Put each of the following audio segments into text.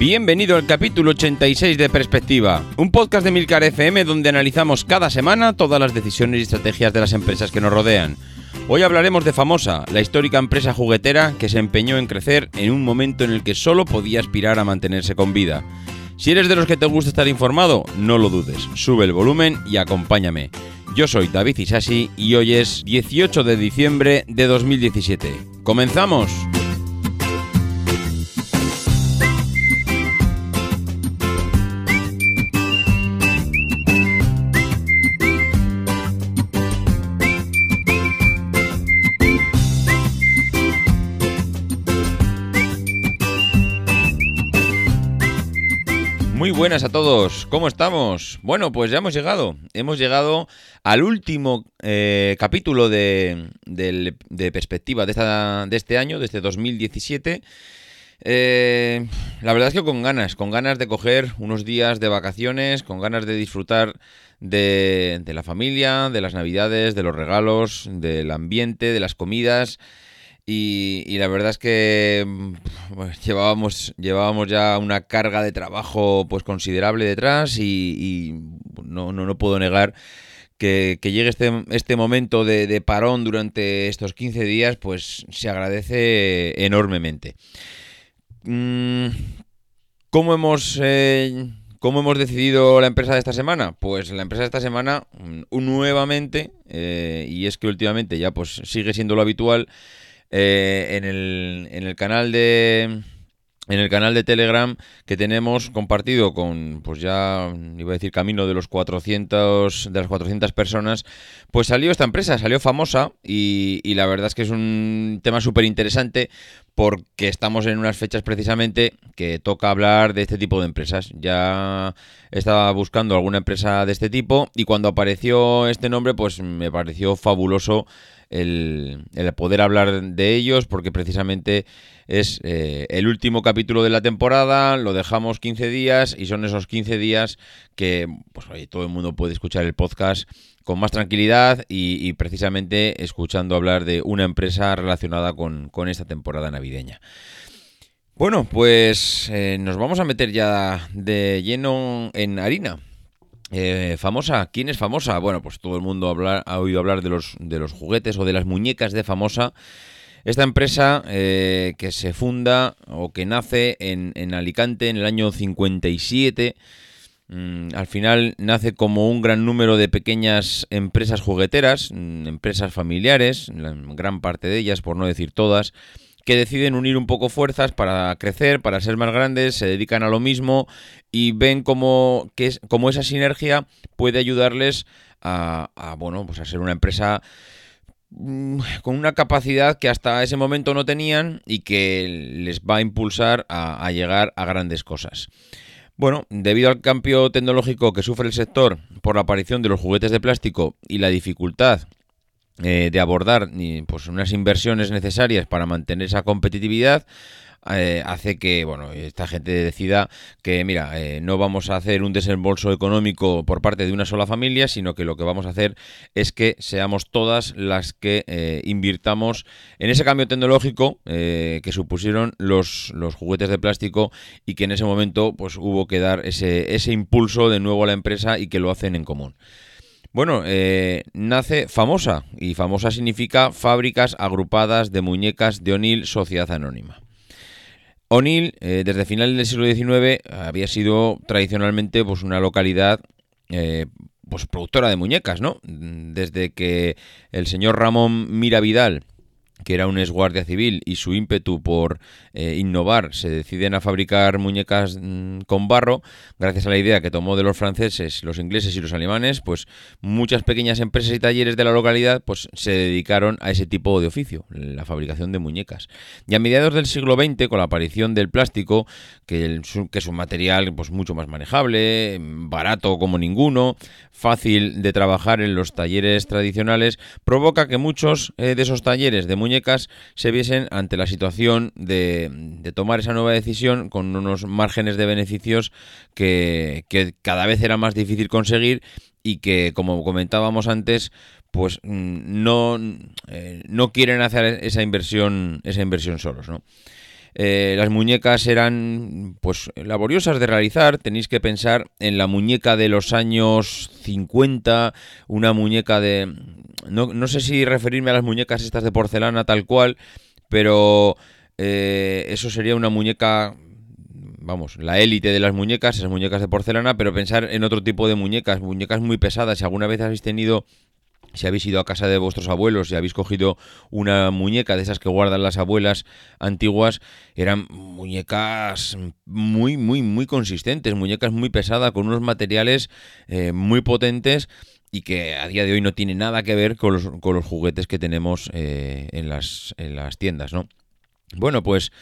Bienvenido al capítulo 86 de Perspectiva, un podcast de Milcar FM donde analizamos cada semana todas las decisiones y estrategias de las empresas que nos rodean. Hoy hablaremos de Famosa, la histórica empresa juguetera que se empeñó en crecer en un momento en el que solo podía aspirar a mantenerse con vida. Si eres de los que te gusta estar informado, no lo dudes, sube el volumen y acompáñame. Yo soy David Isasi y hoy es 18 de diciembre de 2017. ¡Comenzamos! Muy buenas a todos, ¿cómo estamos? Bueno, pues ya hemos llegado, hemos llegado al último eh, capítulo de, perspectiva de, esta, de este año, de este 2017. Eh, la verdad es que con ganas, con ganas de coger unos días de vacaciones, con ganas de disfrutar de, de la familia, de las navidades, de los regalos, del ambiente, de las comidas. Y, la verdad es que mm, llevábamos, llevábamos ya una carga de trabajo pues considerable detrás y, no, no, no, puedo negar que, llegue este, este momento de, parón durante estos 15 días, pues se agradece enormemente. Mm, ¿Cómo hemos, eh, ¿Cómo hemos decidido la empresa de esta semana? Pues la empresa de esta semana, mm, nuevamente, eh, y es que últimamente ya pues sigue siendo lo habitual, eh, en, el, en el canal de en el canal de Telegram que tenemos compartido con, pues ya iba a decir camino de los 400, de las 400 personas, pues salió esta empresa, salió famosa y, y la verdad es que es un tema súper interesante porque estamos en unas fechas precisamente que toca hablar de este tipo de empresas. Ya estaba buscando alguna empresa de este tipo y cuando apareció este nombre pues me pareció fabuloso el, poder hablar de ellos, porque precisamente es eh, el último capítulo de la temporada, lo dejamos 15 días y son esos 15 días que pues, todo el mundo puede escuchar el podcast con más tranquilidad y, precisamente escuchando hablar de una empresa relacionada con, esta temporada navideña. Bueno, pues eh, nos vamos a meter ya de lleno en harina. Eh, famosa, ¿quién es famosa? Bueno, pues todo el mundo ha oído hablar de los, juguetes o de las muñecas de famosa. Esta empresa eh, que se funda o que nace en, Alicante en el año 57, mm, al final nace como un gran número de pequeñas empresas jugueteras, mm, empresas familiares, gran parte de ellas, por no decir todas, que deciden unir un poco fuerzas para crecer, para ser más grandes, se dedican a lo mismo y ven como, que esa sinergia puede ayudarles a, bueno, pues a ser una empresa mm, con una capacidad que hasta ese momento no tenían y que les va a impulsar a, a llegar a grandes cosas. Bueno, debido al cambio tecnológico que sufre el sector por la aparición de los juguetes de plástico y la dificultad eh, de abordar pues, unas inversiones necesarias para mantener esa competitividad, eh, hace que bueno esta gente decida que mira eh, no vamos a hacer un desembolso económico por parte de una sola familia sino que lo que vamos a hacer es que seamos todas las que invirtamos en ese cambio tecnológico que supusieron los, los juguetes de plástico y que en ese momento pues hubo que dar ese, ese impulso de nuevo a la empresa y que lo hacen en común bueno, eh, nace famosa y famosa significa fábricas agrupadas de muñecas de O'Neill Sociedad Anónima. O'Neill, eh, desde finales del siglo XIX, había sido tradicionalmente pues, una localidad eh, pues, productora de muñecas, ¿no? Desde que el señor Ramón Miravidal que era un guardia civil y su ímpetu por eh, innovar, se deciden a fabricar muñecas mm, con barro, gracias a la idea que tomó de los franceses, los ingleses y los alemanes, pues muchas pequeñas empresas y talleres de la localidad pues se dedicaron a ese tipo de oficio, la fabricación de muñecas. Y a mediados del siglo XX, con la aparición del plástico, que, es un material pues mucho más manejable, barato como ninguno, fácil de trabajar en los talleres tradicionales, provoca que muchos eh, de esos talleres de muñecas se viesen ante la situación de, tomar esa nueva decisión con unos márgenes de beneficios que, cada vez era más difícil conseguir y que, como comentábamos antes, pues mm, no, eh, no quieren hacer esa inversión, esa inversión solos, ¿no? Eh, las muñecas eran pues laboriosas de realizar, tenéis que pensar en la muñeca de los años 50, una muñeca de... No, no sé si referirme a las muñecas estas de porcelana tal cual, pero eh, eso sería una muñeca vamos, la élite de las muñecas, esas muñecas de porcelana, pero pensar en otro tipo de muñecas, muñecas muy pesadas. Si alguna vez habéis tenido si habéis ido a casa de vuestros abuelos y habéis cogido una muñeca de esas que guardan las abuelas antiguas, eran muñecas muy, muy, muy consistentes, muñecas muy pesadas, con unos materiales eh, muy potentes y que a día de hoy no tiene nada que ver con los, con los juguetes que tenemos eh, en, las, en las tiendas, ¿no? Bueno, pues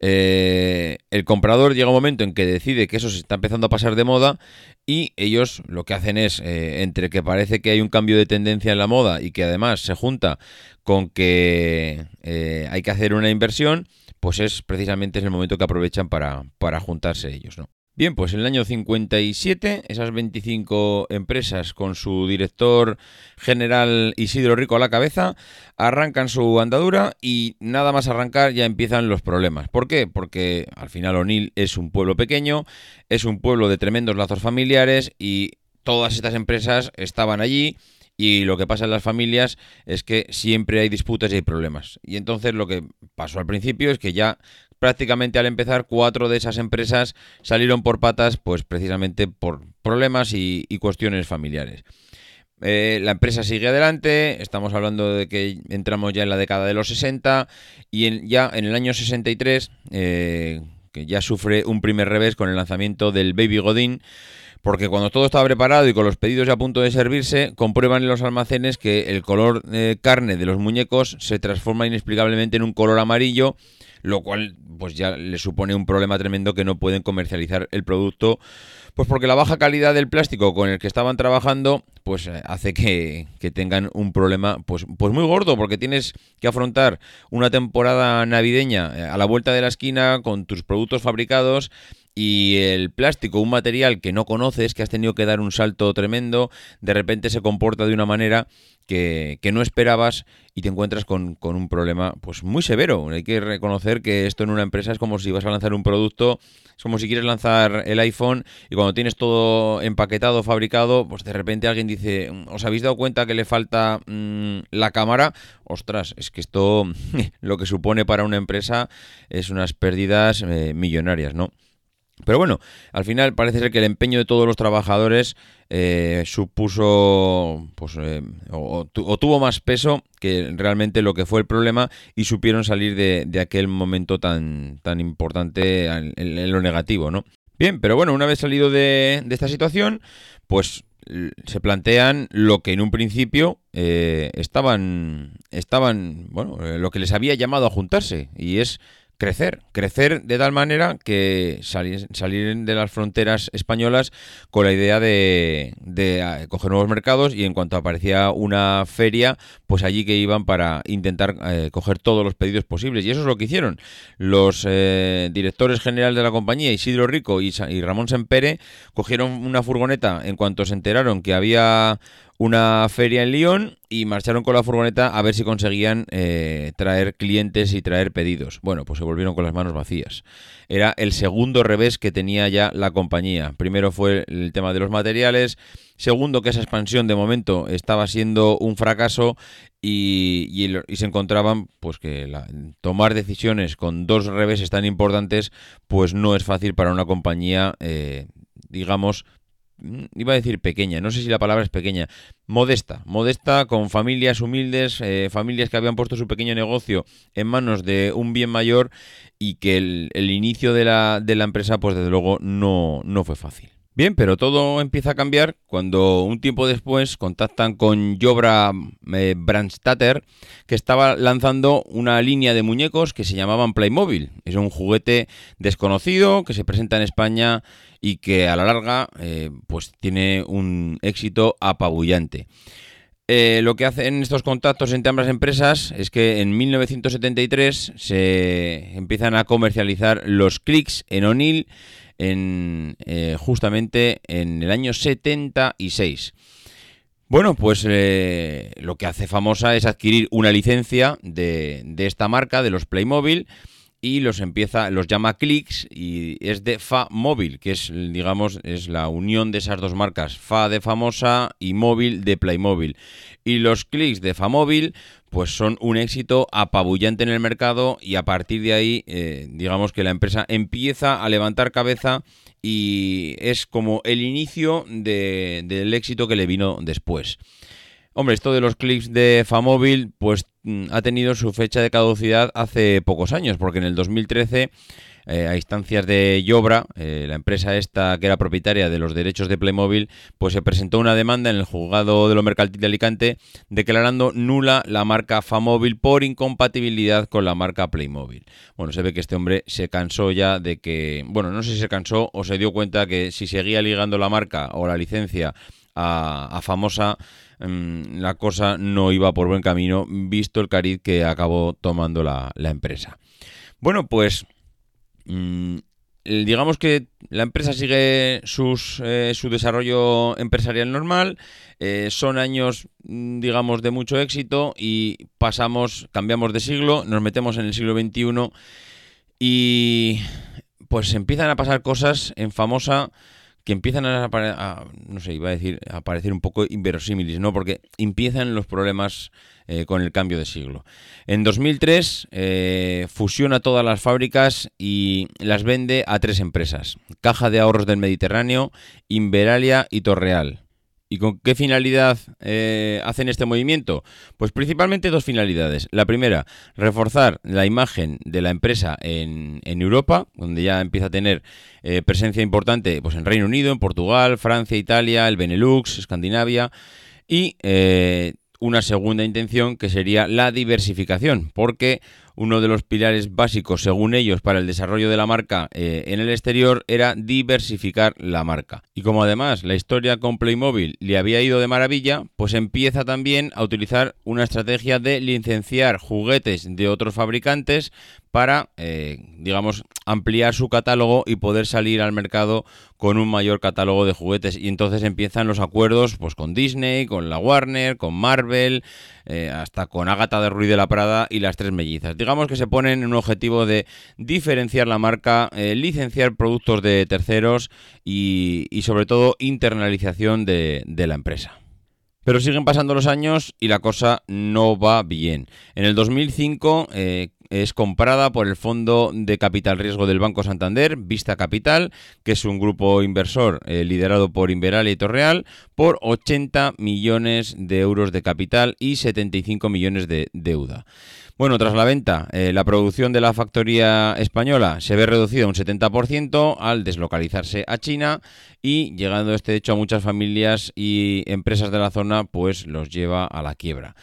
eh, el comprador llega un momento en que decide que eso se está empezando a pasar de moda y ellos lo que hacen es, eh, entre que parece que hay un cambio de tendencia en la moda y que además se junta con que eh, hay que hacer una inversión, pues es precisamente el momento que aprovechan para, para juntarse ellos, ¿no? Bien, pues en el año 57, esas 25 empresas con su director general Isidro Rico a la cabeza arrancan su andadura y nada más arrancar ya empiezan los problemas. ¿Por qué? Porque al final O'Neill es un pueblo pequeño, es un pueblo de tremendos lazos familiares y todas estas empresas estaban allí y lo que pasa en las familias es que siempre hay disputas y hay problemas. Y entonces lo que pasó al principio es que ya prácticamente al empezar cuatro de esas empresas salieron por patas pues precisamente por problemas y, cuestiones familiares. Eh, la empresa sigue adelante, estamos hablando de que entramos ya en la década de los 60 y ya en el año 63, eh, que ya sufre un primer revés con el lanzamiento del Baby Godín, porque cuando todo estaba preparado y con los pedidos ya a punto de servirse, comprueban en los almacenes que el color eh, carne de los muñecos se transforma inexplicablemente en un color amarillo lo cual pues ya le supone un problema tremendo que no pueden comercializar el producto, pues porque la baja calidad del plástico con el que estaban trabajando, pues eh, hace que, tengan un problema pues, pues muy gordo, porque tienes que afrontar una temporada navideña eh, a la vuelta de la esquina con tus productos fabricados y el plástico, un material que no conoces, que has tenido que dar un salto tremendo, de repente se comporta de una manera que, no esperabas y te encuentras con, un problema pues muy severo. Hay que reconocer que esto en una empresa es como si vas a lanzar un producto, es como si quieres lanzar el iPhone y cuando tienes todo empaquetado, fabricado, pues de repente alguien dice, ¿os habéis dado cuenta que le falta mm, la cámara? Ostras, es que esto lo que supone para una empresa es unas pérdidas eh, millonarias, ¿no? Pero bueno, al final parece ser que el empeño de todos los trabajadores eh, supuso pues, eh, o, tuvo más peso que realmente lo que fue el problema y supieron salir de, aquel momento tan, tan importante en, lo negativo, ¿no? Bien, pero bueno, una vez salido de, esta situación, pues se plantean lo que en un principio eh, estaban, estaban, bueno, lo que les había llamado a juntarse y es crecer, crecer de tal manera que salir, salir de las fronteras españolas con la idea de, de, ah, coger nuevos mercados y en cuanto aparecía una feria, pues allí que iban para intentar eh, coger todos los pedidos posibles. Y eso es lo que hicieron. Los eh, directores generales de la compañía, Isidro Rico y, y Ramón Sempere, cogieron una furgoneta en cuanto se enteraron que había una feria en Lyon y marcharon con la furgoneta a ver si conseguían eh, traer clientes y traer pedidos. Bueno, pues se volvieron con las manos vacías. Era el segundo revés que tenía ya la compañía. Primero fue el tema de los materiales, segundo que esa expansión de momento estaba siendo un fracaso y, se encontraban pues que tomar decisiones con dos reveses tan importantes pues no es fácil para una compañía, eh, digamos, iba a decir pequeña, no sé si la palabra es pequeña, modesta, modesta con familias humildes, eh, familias que habían puesto su pequeño negocio en manos de un bien mayor y que el, el índice de la, de la empresa, pues desde luego no, no fue fácil. Bien, pero todo empieza a cambiar cuando un tiempo después contactan con Jobra eh, Brandstatter, que estaba lanzando una línea de muñecos que se llamaban Playmobil. Es un juguete desconocido que se presenta en España y que a la larga eh, pues tiene un éxito apabullante. Eh, lo que hacen estos contactos entre ambas empresas es que en 1973 se empiezan a comercializar los clics en O'Neill en, eh, justamente en el año 76. Bueno, pues eh, lo que hace famosa es adquirir una licencia de, de esta marca, de los Playmobil, y los empieza, los llama Clicks y es de Fa Móvil, que es, digamos, es la unión de esas dos marcas, Fa de famosa y Móvil de Playmobil. Y los Clicks de Fa Móvil, pues son un éxito apabullante en el mercado y a partir de ahí, eh, digamos que la empresa empieza a levantar cabeza y es como el inicio del éxito que le vino después. Hombre, esto de los clips de Famóvil, pues mm, ha tenido su fecha de caducidad hace pocos años, porque en el 2013, eh, a instancias de Yobra, eh, la empresa esta que era propietaria de los derechos de Playmobil, pues se presentó una demanda en el juzgado de lo mercantil de Alicante declarando nula la marca Famóvil por incompatibilidad con la marca Playmobil. Bueno, se ve que este hombre se cansó ya de que, bueno, no sé si se cansó o se dio cuenta que si seguía ligando la marca o la licencia a, Famosa, la cosa no iba por buen camino, visto el cariz que acabó tomando la, empresa. Bueno, pues mm, digamos que la empresa sigue sus, eh, su desarrollo empresarial normal, eh, son años, mm, digamos, de mucho éxito y pasamos, cambiamos de siglo, nos metemos en el siglo XXI y pues empiezan a pasar cosas en famosa que empiezan a, no sé, iba a decir, a parecer un poco inverosímiles, ¿no? Porque empiezan los problemas eh, con el cambio de siglo. En 2003 eh, fusiona todas las fábricas y las vende a tres empresas: Caja de Ahorros del Mediterráneo, Inveralia y Torreal. ¿Y con qué finalidad eh, hacen este movimiento? Pues principalmente dos finalidades. La primera, reforzar la imagen de la empresa en, Europa, donde ya empieza a tener eh, presencia importante pues en Reino Unido, en Portugal, Francia, Italia, el Benelux, Escandinavia. Y eh, una segunda intención que sería la diversificación, porque uno de los pilares básicos, según ellos, para el desarrollo de la marca eh, en el exterior era diversificar la marca. Y como además la historia con Playmobil le había ido de maravilla, pues empieza también a utilizar una estrategia de licenciar juguetes de otros fabricantes para, eh, digamos, ampliar su catálogo y poder salir al mercado con un mayor catálogo de juguetes. Y entonces empiezan los acuerdos pues, con Disney, con la Warner, con Marvel, eh, hasta con Agatha de Ruiz de la Prada y las tres mellizas. Digamos que se ponen en un objetivo de diferenciar la marca, eh, licenciar productos de terceros y, sobre todo internalización de la empresa. Pero siguen pasando los años y la cosa no va bien. En el 2005 eh, es comprada por el Fondo de Capital Riesgo del Banco Santander, Vista Capital, que es un grupo inversor eh, liderado por Inveral y Torreal, por 80 millones de euros de capital y 75 millones de deuda. Bueno, tras la venta, eh, la producción de la factoría española se ve reducida un 70% al deslocalizarse a China y llegando este hecho a muchas familias y empresas de la zona, pues los lleva a la quiebra.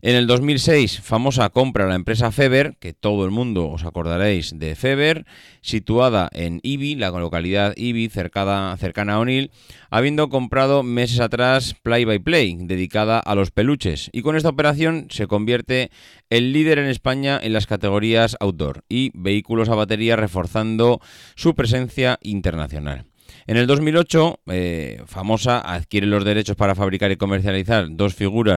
En el 2006, famosa compra la empresa Feber, que todo el mundo os acordaréis de Feber, situada en Ibi, la localidad Ibi, cercana, cercana a O'Neill, habiendo comprado meses atrás Play by Play, dedicada a los peluches. Y con esta operación se convierte el líder en España en las categorías outdoor y vehículos a batería, reforzando su presencia internacional. En el 2008, eh, Famosa adquiere los derechos para fabricar y comercializar dos figuras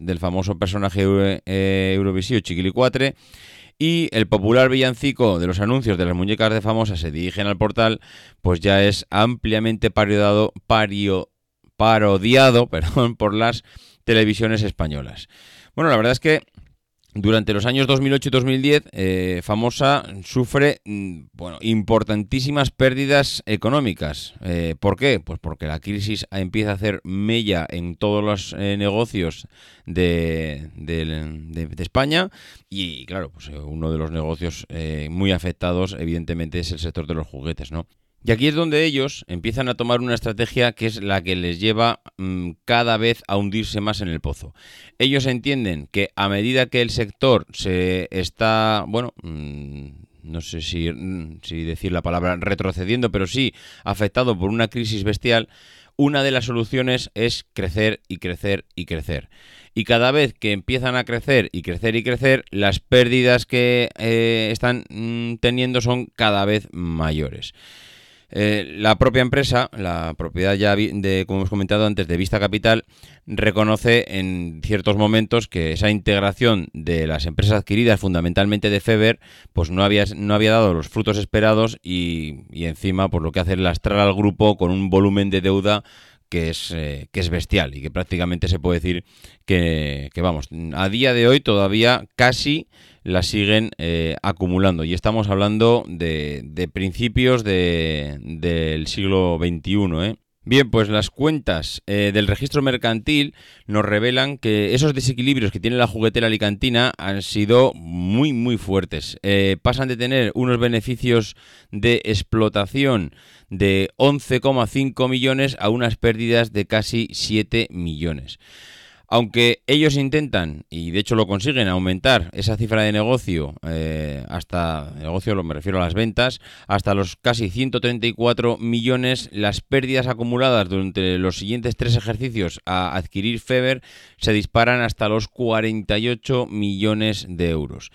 Del famoso personaje eh, Chiquilicuatre y el popular villancico de los anuncios de las muñecas de famosas se dirigen al portal, pues ya es ampliamente parodiado, pario, parodiado perdón, por las televisiones españolas. Bueno, la verdad es que durante los años 2008 y 2010, eh, Famosa sufre mm, bueno, importantísimas pérdidas económicas. Eh, ¿Por qué? Pues porque la crisis empieza a hacer mella en todos los eh, negocios de, España y, claro, pues uno de los negocios muy afectados, evidentemente, es el sector de los juguetes, ¿no? Y aquí es donde ellos empiezan a tomar una estrategia que es la que les lleva mm, cada vez a hundirse más en el pozo. Ellos entienden que a medida que el sector se está, bueno, mm, no sé si, mm, si decir la palabra retrocediendo, pero sí afectado por una crisis bestial, una de las soluciones es crecer y crecer y crecer. Y cada vez que empiezan a crecer y crecer y crecer, las pérdidas que eh, están teniendo son cada vez mayores. Eh, la propia empresa, la propiedad ya de, como hemos comentado antes, de Vista Capital, reconoce en ciertos momentos que esa integración de las empresas adquiridas, fundamentalmente de Feber, pues no había, no había dado los frutos esperados y, encima, por lo que hace lastrar al grupo con un volumen de deuda que es, eh, que es bestial y que prácticamente se puede decir que, que, vamos, a día de hoy todavía casi la siguen eh, acumulando. Y estamos hablando de, de principios de, del siglo XXI. ¿eh? Bien, pues las cuentas eh, del registro mercantil nos revelan que esos desequilibrios que tiene la juguetera alicantina han sido muy, muy fuertes. pasan de tener unos beneficios de explotación de 11,5 millones a unas pérdidas de casi 7 millones. Aunque ellos intentan, y de hecho lo consiguen, aumentar esa cifra de negocio, eh, hasta, negocio me refiero a las ventas, hasta los casi 134 millones, las pérdidas acumuladas durante los siguientes tres ejercicios a adquirir Feber se disparan hasta los 48 millones de euros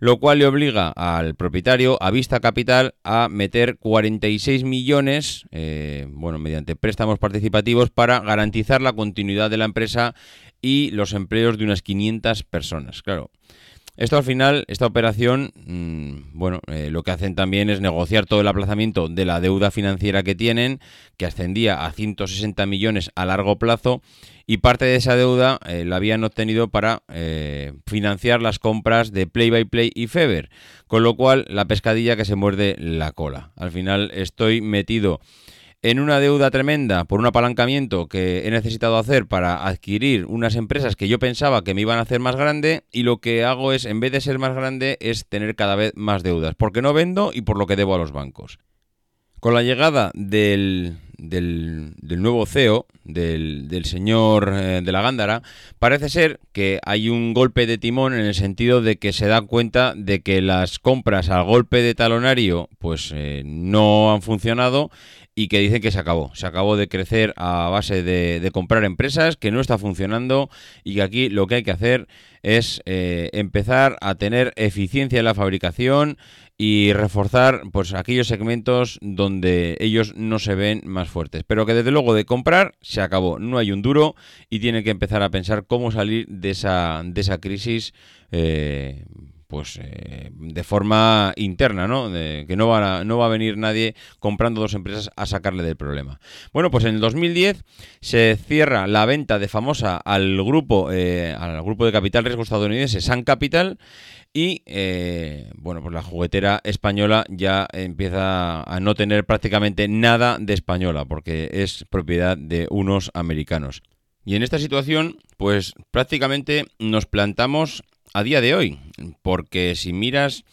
lo cual le obliga al propietario, a Vista Capital, a meter 46 millones, eh, bueno, mediante préstamos participativos para garantizar la continuidad de la empresa y los empleos de unas 500 personas. Claro, esto al final, esta operación, mm, bueno, eh, lo que hacen también es negociar todo el aplazamiento de la deuda financiera que tienen, que ascendía a 160 millones a largo plazo, y parte de esa deuda eh, la habían obtenido para eh, financiar las compras de Play by Play y Feber, con lo cual la pescadilla que se muerde la cola. Al final estoy metido en una deuda tremenda por un apalancamiento que he necesitado hacer para adquirir unas empresas que yo pensaba que me iban a hacer más grande y lo que hago es, en vez de ser más grande, es tener cada vez más deudas, porque no vendo y por lo que debo a los bancos. Con la llegada del, del, nuevo CEO, del, señor eh, de la Gándara, parece ser que hay un golpe de timón en el sentido de que se da cuenta de que las compras al golpe de talonario pues eh, no han funcionado y que dicen que se acabó. Se acabó de crecer a base de, comprar empresas, que no está funcionando y que aquí lo que hay que hacer es eh, empezar a tener eficiencia en la fabricación y reforzar pues aquellos segmentos donde ellos no se ven más fuertes. Pero que desde luego de comprar se acabó, no hay un duro y tienen que empezar a pensar cómo salir de esa, de esa crisis. Eh, pues eh, de forma interna, ¿no? De, que no va, a, no va a venir nadie comprando dos empresas a sacarle del problema. Bueno, pues en el 2010 se cierra la venta de famosa al grupo, eh, al grupo de capital riesgo estadounidense Sun Capital y eh, bueno, pues la juguetera española ya empieza a no tener prácticamente nada de española porque es propiedad de unos americanos. Y en esta situación, pues prácticamente nos plantamos a día de hoy, porque si miras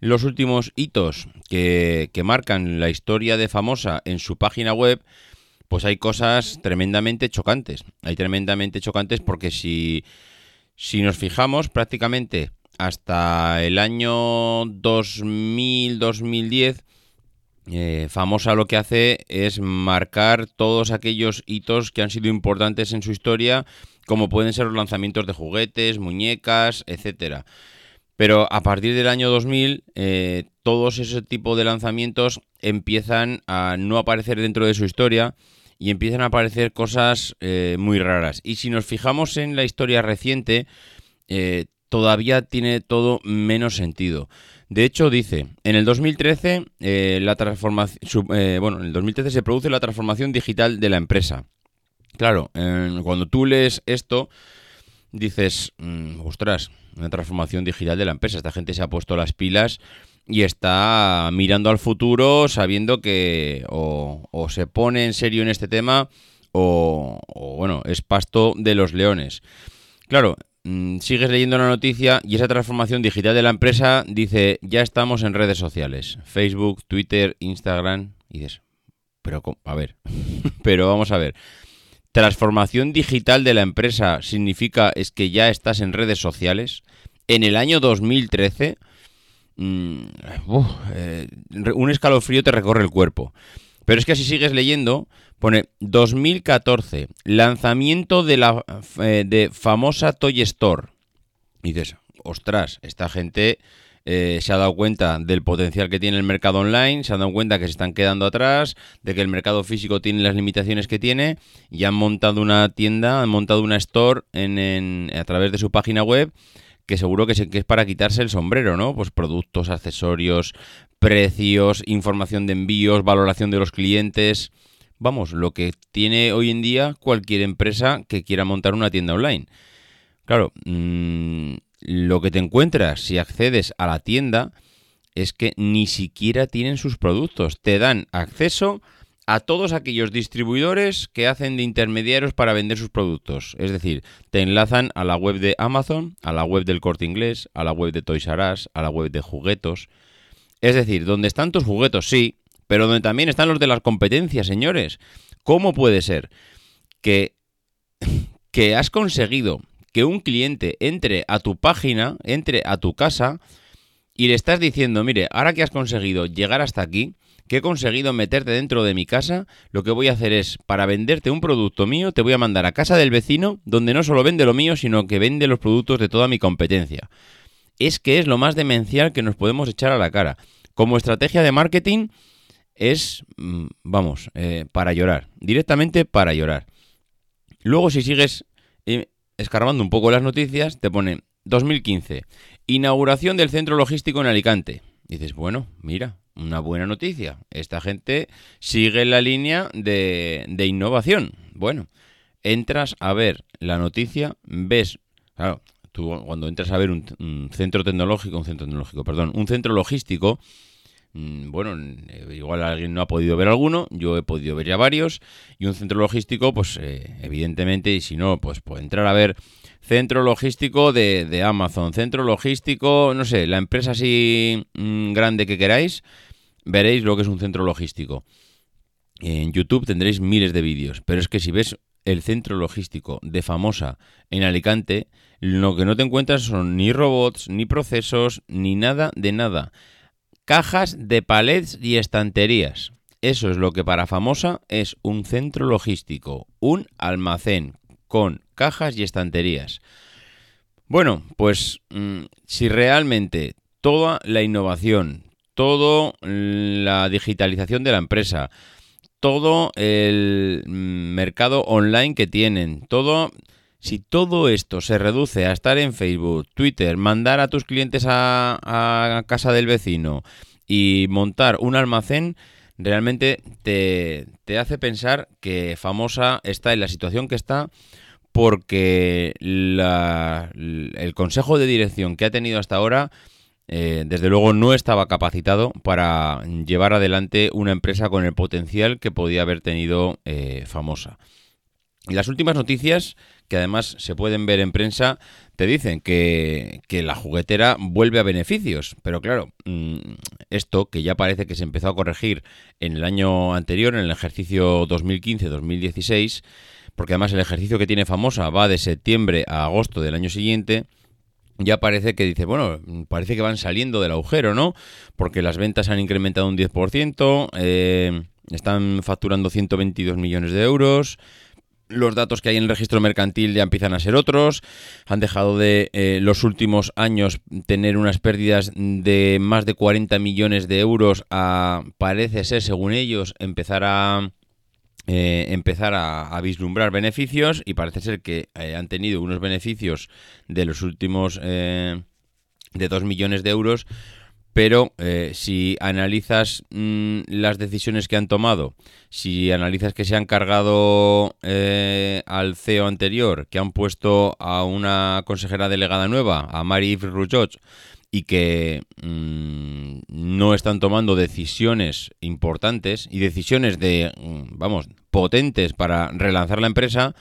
los últimos hitos que, marcan la historia de Famosa en su página web, pues hay cosas tremendamente chocantes. Hay tremendamente chocantes porque si, si nos fijamos prácticamente hasta el año 2000-2010, eh, Famosa lo que hace es marcar todos aquellos hitos que han sido importantes en su historia como pueden ser los lanzamientos de juguetes, muñecas, etcétera. Pero a partir del año 2000, eh, todos ese tipo de lanzamientos empiezan a no aparecer dentro de su historia y empiezan a aparecer cosas eh, muy raras. Y si nos fijamos en la historia reciente, eh, todavía tiene todo menos sentido. De hecho, dice, en el 2013, la transformación, bueno, en el 2013 se produce la transformación digital de la empresa. Claro, cuando tú lees esto, dices, mm, ostras, una transformación digital de la empresa. Esta gente se ha puesto las pilas y está mirando al futuro sabiendo que o, se pone en serio en este tema o, bueno, es pasto de los leones. Claro, mm, sigues leyendo la noticia y esa transformación digital de la empresa dice, ya estamos en redes sociales, Facebook, Twitter, Instagram, y dices, pero a ver, pero vamos a ver. Transformación digital de la empresa significa es que ya estás en redes sociales. En el año 2013, mm, eh, un escalofrío te recorre el cuerpo. Pero es que si sigues leyendo, pone 2014, lanzamiento de la eh, de famosa Toy Store. Y dices, ostras, esta gente eh, se ha dado cuenta del potencial que tiene el mercado online, se ha dado cuenta que se están quedando atrás, de que el mercado físico tiene las limitaciones que tiene y han montado una tienda, han montado una store en, a través de su página web que seguro que, es para quitarse el sombrero, ¿no? Pues productos, accesorios, precios, información de envíos, valoración de los clientes. Vamos, lo que tiene hoy en día cualquier empresa que quiera montar una tienda online. Claro, mmm, lo que te encuentras si accedes a la tienda es que ni siquiera tienen sus productos. Te dan acceso a todos aquellos distribuidores que hacen de intermediarios para vender sus productos. Es decir, te enlazan a la web de Amazon, a la web del Corte Inglés, a la web de Toys R Us, a la web de juguetos. Es decir, donde están tus juguetos, sí, pero donde también están los de las competencias, señores. ¿Cómo puede ser que, que has conseguido que un cliente entre a tu página, entre a tu casa y le estás diciendo, mire, ahora que has conseguido llegar hasta aquí, que he conseguido meterte dentro de mi casa, lo que voy a hacer es, para venderte un producto mío, te voy a mandar a casa del vecino, donde no solo vende lo mío, sino que vende los productos de toda mi competencia. Es que es lo más demencial que nos podemos echar a la cara. Como estrategia de marketing es, mm, vamos, eh, para llorar, directamente para llorar. Luego si sigues eh, escarbando un poco las noticias, te pone 2015, inauguración del centro logístico en Alicante. dices, bueno, mira, una buena noticia. Esta gente sigue la línea de, de innovación. Bueno, entras a ver la noticia, ves, claro, tú cuando entras a ver un, un centro tecnológico, un centro tecnológico, perdón, un centro logístico, bueno, eh, igual alguien no ha podido ver alguno, yo he podido ver ya varios, y un centro logístico, pues eh, evidentemente, y si no, pues puede entrar a ver centro logístico de, Amazon, centro logístico, no sé, la empresa así mm, grande que queráis, veréis lo que es un centro logístico. En YouTube tendréis miles de vídeos, pero es que si ves el centro logístico de Famosa en Alicante, lo que no te encuentras son ni robots, ni procesos, ni nada de nada cajas de palets y estanterías. Eso es lo que para Famosa es un centro logístico, un almacén con cajas y estanterías. Bueno, pues mm, si realmente toda la innovación, toda la digitalización de la empresa, todo el mm, mercado online que tienen, todo si todo esto se reduce a estar en Facebook, Twitter, mandar a tus clientes a, casa del vecino y montar un almacén, realmente te, hace pensar que Famosa está en la situación que está porque el consejo de dirección que ha tenido hasta ahora, eh, desde luego no estaba capacitado para llevar adelante una empresa con el potencial que podía haber tenido eh, Famosa. Y las últimas noticias que además se pueden ver en prensa, te dicen que, la juguetera vuelve a beneficios. Pero claro, mm, esto que ya parece que se empezó a corregir en el año anterior, en el ejercicio 2015-2016, porque además el ejercicio que tiene famosa va de septiembre a agosto del año siguiente, ya parece que dice, bueno, parece que van saliendo del agujero, ¿no? Porque las ventas han incrementado un 10%, eh, están facturando 122 millones de euros, los datos que hay en el registro mercantil ya empiezan a ser otros, han dejado de eh, los últimos años tener unas pérdidas de más de 40 millones de euros a, parece ser, según ellos, empezar a... Eh, empezar a, vislumbrar beneficios y parece ser que eh, han tenido unos beneficios de los últimos de 2 millones de euros pero eh, si analizas mm, las decisiones que han tomado, si analizas que se han cargado eh, al CEO anterior, que han puesto a una consejera delegada nueva, a Marie-Yves Rougeot, y que mm, no están tomando decisiones importantes y decisiones de, mm, vamos, potentes para relanzar la empresa,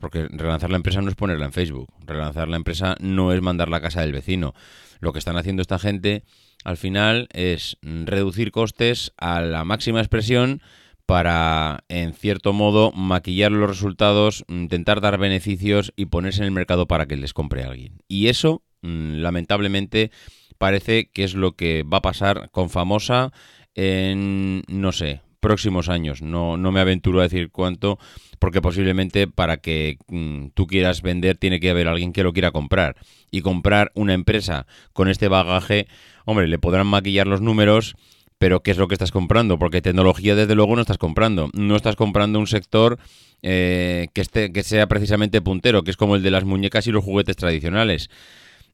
porque relanzar la empresa no es ponerla en Facebook, relanzar la empresa no es mandar la casa del vecino. Lo que están haciendo esta gente al final es reducir costes a la máxima expresión para, en cierto modo, maquillar los resultados, intentar dar beneficios y ponerse en el mercado para que les compre alguien. Y eso, mm, lamentablemente, parece que es lo que va a pasar con Famosa en, no sé, próximos años. No, no me aventuro a decir cuánto, porque posiblemente para que mm, tú quieras vender tiene que haber alguien que lo quiera comprar. Y comprar una empresa con este bagaje, hombre, le podrán maquillar los números, pero ¿qué es lo que estás comprando? Porque tecnología desde luego no estás comprando. No estás comprando un sector eh, que, esté, que sea precisamente puntero, que es como el de las muñecas y los juguetes tradicionales.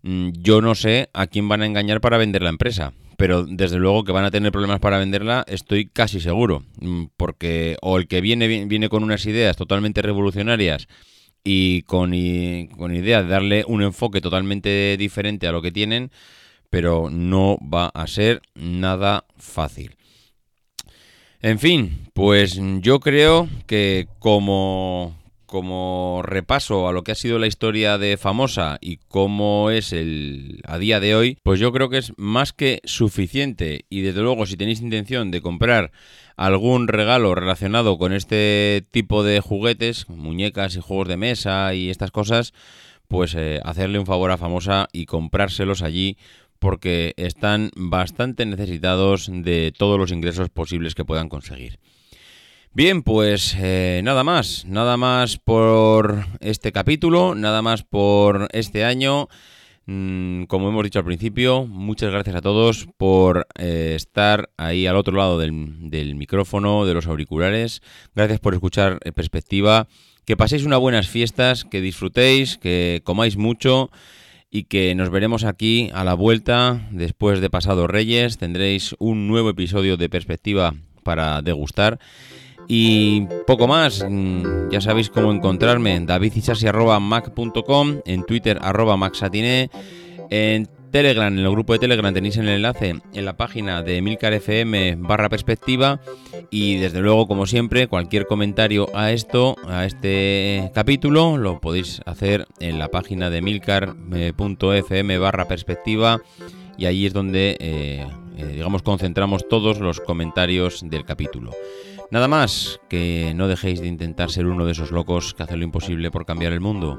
Mm, yo no sé a quién van a engañar para vender la empresa pero desde luego que van a tener problemas para venderla, estoy casi seguro, mm, porque o el que viene viene con unas ideas totalmente revolucionarias y con, con idea de darle un enfoque totalmente diferente a lo que tienen, pero no va a ser nada fácil. En fin, pues yo creo que como como repaso a lo que ha sido la historia de Famosa y cómo es el a día de hoy, pues yo creo que es más que suficiente y desde luego si tenéis intención de comprar algún regalo relacionado con este tipo de juguetes, muñecas y juegos de mesa y estas cosas, pues eh, hacerle un favor a Famosa y comprárselos allí porque están bastante necesitados de todos los ingresos posibles que puedan conseguir. Bien, pues eh, nada más, nada más por este capítulo, nada más por este año. Mm, como hemos dicho al principio, muchas gracias a todos por eh, estar ahí al otro lado del, micrófono, de los auriculares. Gracias por escuchar eh, Perspectiva. Que paséis unas buenas fiestas, que disfrutéis, que comáis mucho y que nos veremos aquí a la vuelta después de Pasado Reyes. Tendréis un nuevo episodio de Perspectiva para degustar. Y poco más, mm, ya sabéis cómo encontrarme, davidisasi.mac.com, en Twitter arroba maxatine, en Telegram, en el grupo de Telegram tenéis el enlace en la página de Milcar FM barra perspectiva y desde luego, como siempre, cualquier comentario a esto, a este capítulo, lo podéis hacer en la página de milcar.fm barra perspectiva y ahí es donde, eh, eh, digamos, concentramos todos los comentarios del capítulo. Nada más, que no dejéis de intentar ser uno de esos locos que hacen lo imposible por cambiar el mundo.